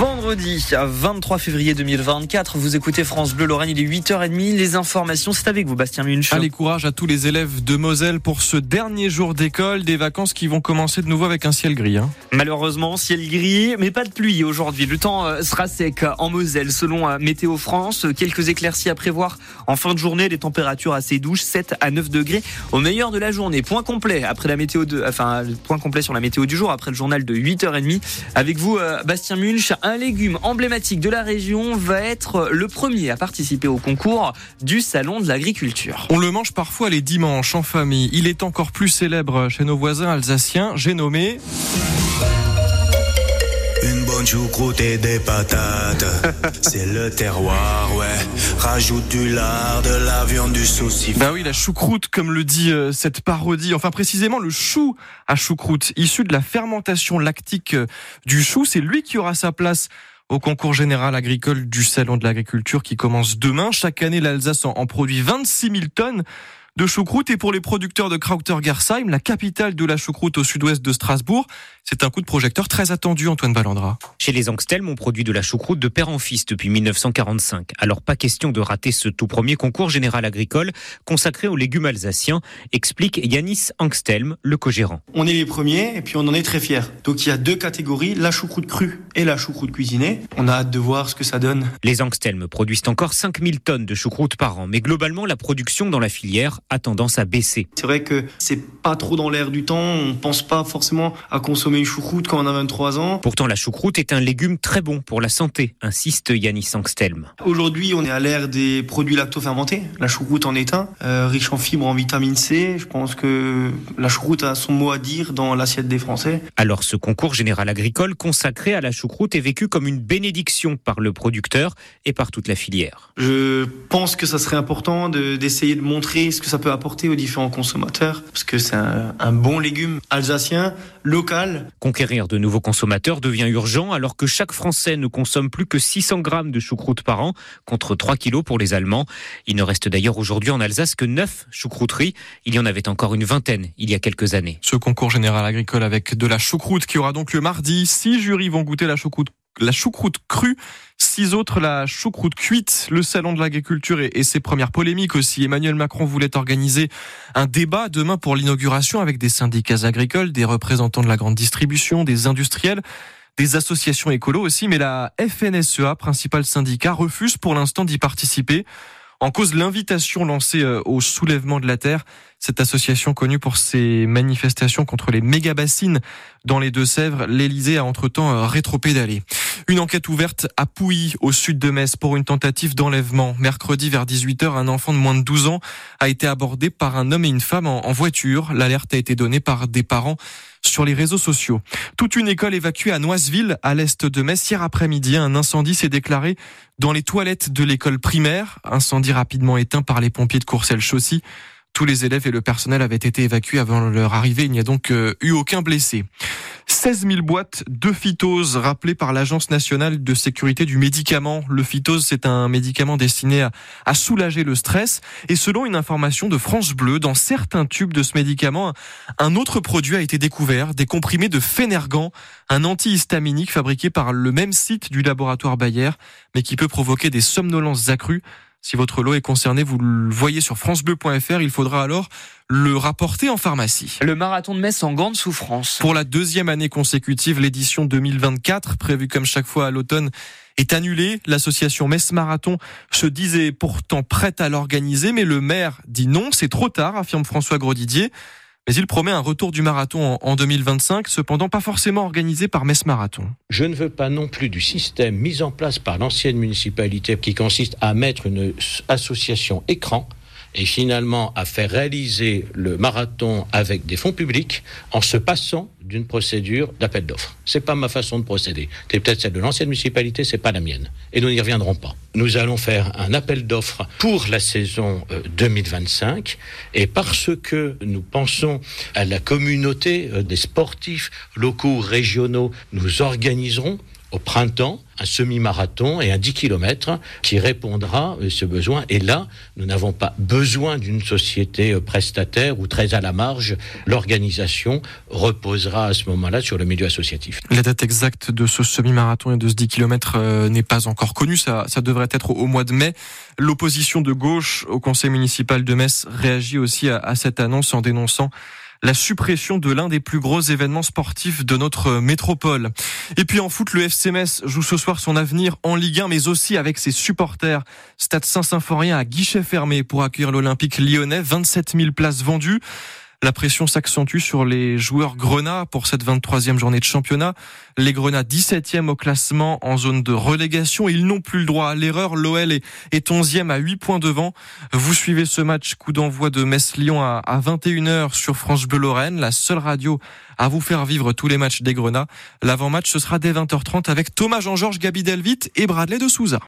Vendredi 23 février 2024, vous écoutez France Bleu Lorraine, il est 8h30, les informations c'est avec vous Bastien Munch. Allez courage à tous les élèves de Moselle pour ce dernier jour d'école, des vacances qui vont commencer de nouveau avec un ciel gris. Hein. Malheureusement, ciel gris, mais pas de pluie aujourd'hui. Le temps euh, sera sec en Moselle selon euh, Météo France. Quelques éclaircies à prévoir en fin de journée, des températures assez douces, 7 à 9 degrés au meilleur de la journée. Point complet après la météo de, enfin, point complet sur la météo du jour après le journal de 8h30. Avec vous, euh, Bastien Munch, un légume emblématique de la région va être le premier à participer au concours du Salon de l'agriculture. On le mange parfois les dimanches en famille. Il est encore plus célèbre chez nos voisins alsaciens. J'ai nommé... Une bonne choucroute et des patates. C'est le terroir, ouais. Rajoute du lard, de la viande, du saucisson. Bah oui, la choucroute, comme le dit euh, cette parodie. Enfin, précisément, le chou à choucroute, issu de la fermentation lactique euh, du chou. C'est lui qui aura sa place au concours général agricole du Salon de l'agriculture qui commence demain. Chaque année, l'Alsace en produit 26 000 tonnes de choucroute. Et pour les producteurs de Krauter-Gersheim, la capitale de la choucroute au sud-ouest de Strasbourg, c'est un coup de projecteur très attendu, Antoine Ballandra. Chez les Angstelm, on produit de la choucroute de père en fils depuis 1945. Alors pas question de rater ce tout premier concours général agricole consacré aux légumes alsaciens, explique Yanis Angstelm, le co-gérant. On est les premiers et puis on en est très fiers. Donc il y a deux catégories, la choucroute crue et la choucroute cuisinée. On a hâte de voir ce que ça donne. Les Angstelm produisent encore 5000 tonnes de choucroute par an, mais globalement la production dans la filière a tendance à baisser. C'est vrai que c'est pas trop dans l'air du temps, on pense pas forcément à consommer une choucroute quand on a 23 ans. Pourtant la choucroute est un légume très bon pour la santé, insiste Yanis Angstelm. Aujourd'hui, on est à l'ère des produits lacto-fermentés. La choucroute en est un, euh, riche en fibres, en vitamine C. Je pense que la choucroute a son mot à dire dans l'assiette des Français. Alors ce concours général agricole consacré à la choucroute est vécu comme une bénédiction par le producteur et par toute la filière. Je pense que ça serait important de- d'essayer de, montrer ce que ça peut apporter aux différents consommateurs, parce que c'est un, un bon légume alsacien, local. Conquérir de nouveaux consommateurs devient urgent alors que chaque Français ne consomme plus que 600 grammes de choucroute par an contre 3 kilos pour les Allemands. Il ne reste d'ailleurs aujourd'hui en Alsace que 9 choucrouteries. Il y en avait encore une vingtaine il y a quelques années. Ce concours général agricole avec de la choucroute qui aura donc lieu mardi. Six jurys vont goûter la choucroute la choucroute crue, six autres la choucroute cuite, le salon de l'agriculture et, ses premières polémiques aussi. Emmanuel Macron voulait organiser un débat demain pour l'inauguration avec des syndicats agricoles, des représentants de la grande distribution, des industriels, des associations écolo aussi, mais la FNSEA, principal syndicat, refuse pour l'instant d'y participer. En cause l'invitation lancée euh, au soulèvement de la terre, cette association connue pour ses manifestations contre les méga-bassines dans les Deux-Sèvres, l'Elysée a entre-temps euh, rétropédalé. Une enquête ouverte à Pouilly, au sud de Metz, pour une tentative d'enlèvement. Mercredi vers 18h, un enfant de moins de 12 ans a été abordé par un homme et une femme en voiture. L'alerte a été donnée par des parents sur les réseaux sociaux. Toute une école évacuée à Noiseville, à l'est de Metz. Hier après-midi, un incendie s'est déclaré dans les toilettes de l'école primaire. Incendie rapidement éteint par les pompiers de Courcelles-Chaussy. Tous les élèves et le personnel avaient été évacués avant leur arrivée. Il n'y a donc euh, eu aucun blessé. 16 000 boîtes de phytose rappelées par l'Agence nationale de sécurité du médicament. Le phytose, c'est un médicament destiné à, soulager le stress. Et selon une information de France Bleu, dans certains tubes de ce médicament, un autre produit a été découvert, des comprimés de Phénergan, un antihistaminique fabriqué par le même site du laboratoire Bayer, mais qui peut provoquer des somnolences accrues. Si votre lot est concerné, vous le voyez sur francebleu.fr, il faudra alors le rapporter en pharmacie. Le marathon de Metz en grande souffrance. Pour la deuxième année consécutive, l'édition 2024, prévue comme chaque fois à l'automne, est annulée. L'association Metz Marathon se disait pourtant prête à l'organiser, mais le maire dit non, c'est trop tard, affirme François Grosdidier. Mais il promet un retour du marathon en- en 2025, cependant pas forcément organisé par Metz Marathon. Je ne veux pas non plus du système mis en place par l'ancienne municipalité qui consiste à mettre une association écran et finalement à faire réaliser le marathon avec des fonds publics en se passant d'une procédure d'appel d'offres. C'est pas ma façon de procéder. C'est peut-être celle de l'ancienne municipalité, c'est pas la mienne. Et nous n'y reviendrons pas. Nous allons faire un appel d'offres pour la saison euh, 2025 et parce que nous pensons à la communauté euh, des sportifs locaux, régionaux, nous organiserons au printemps un semi-marathon et un 10 km qui répondra à ce besoin. Et là, nous n'avons pas besoin d'une société prestataire ou très à la marge. L'organisation reposera à ce moment-là sur le milieu associatif. La date exacte de ce semi-marathon et de ce 10 km euh, n'est pas encore connue. Ça, ça devrait être au mois de mai. L'opposition de gauche au conseil municipal de Metz réagit aussi à cette annonce en dénonçant la suppression de l'un des plus gros événements sportifs de notre métropole. Et puis en foot, le FC joue ce soir son avenir en Ligue 1, mais aussi avec ses supporters. Stade Saint-Symphorien à guichet fermé pour accueillir l'Olympique lyonnais. 27 000 places vendues. La pression s'accentue sur les joueurs Grenat pour cette 23e journée de championnat. Les Grenats 17e au classement en zone de relégation. Ils n'ont plus le droit à l'erreur. L'OL est 11e à 8 points devant. Vous suivez ce match coup d'envoi de Metz-Lyon à 21h sur France Bleu Lorraine, la seule radio à vous faire vivre tous les matchs des Grenats. L'avant-match, ce sera dès 20h30 avec Thomas Jean-Georges Gabi Delvit et Bradley de Souza.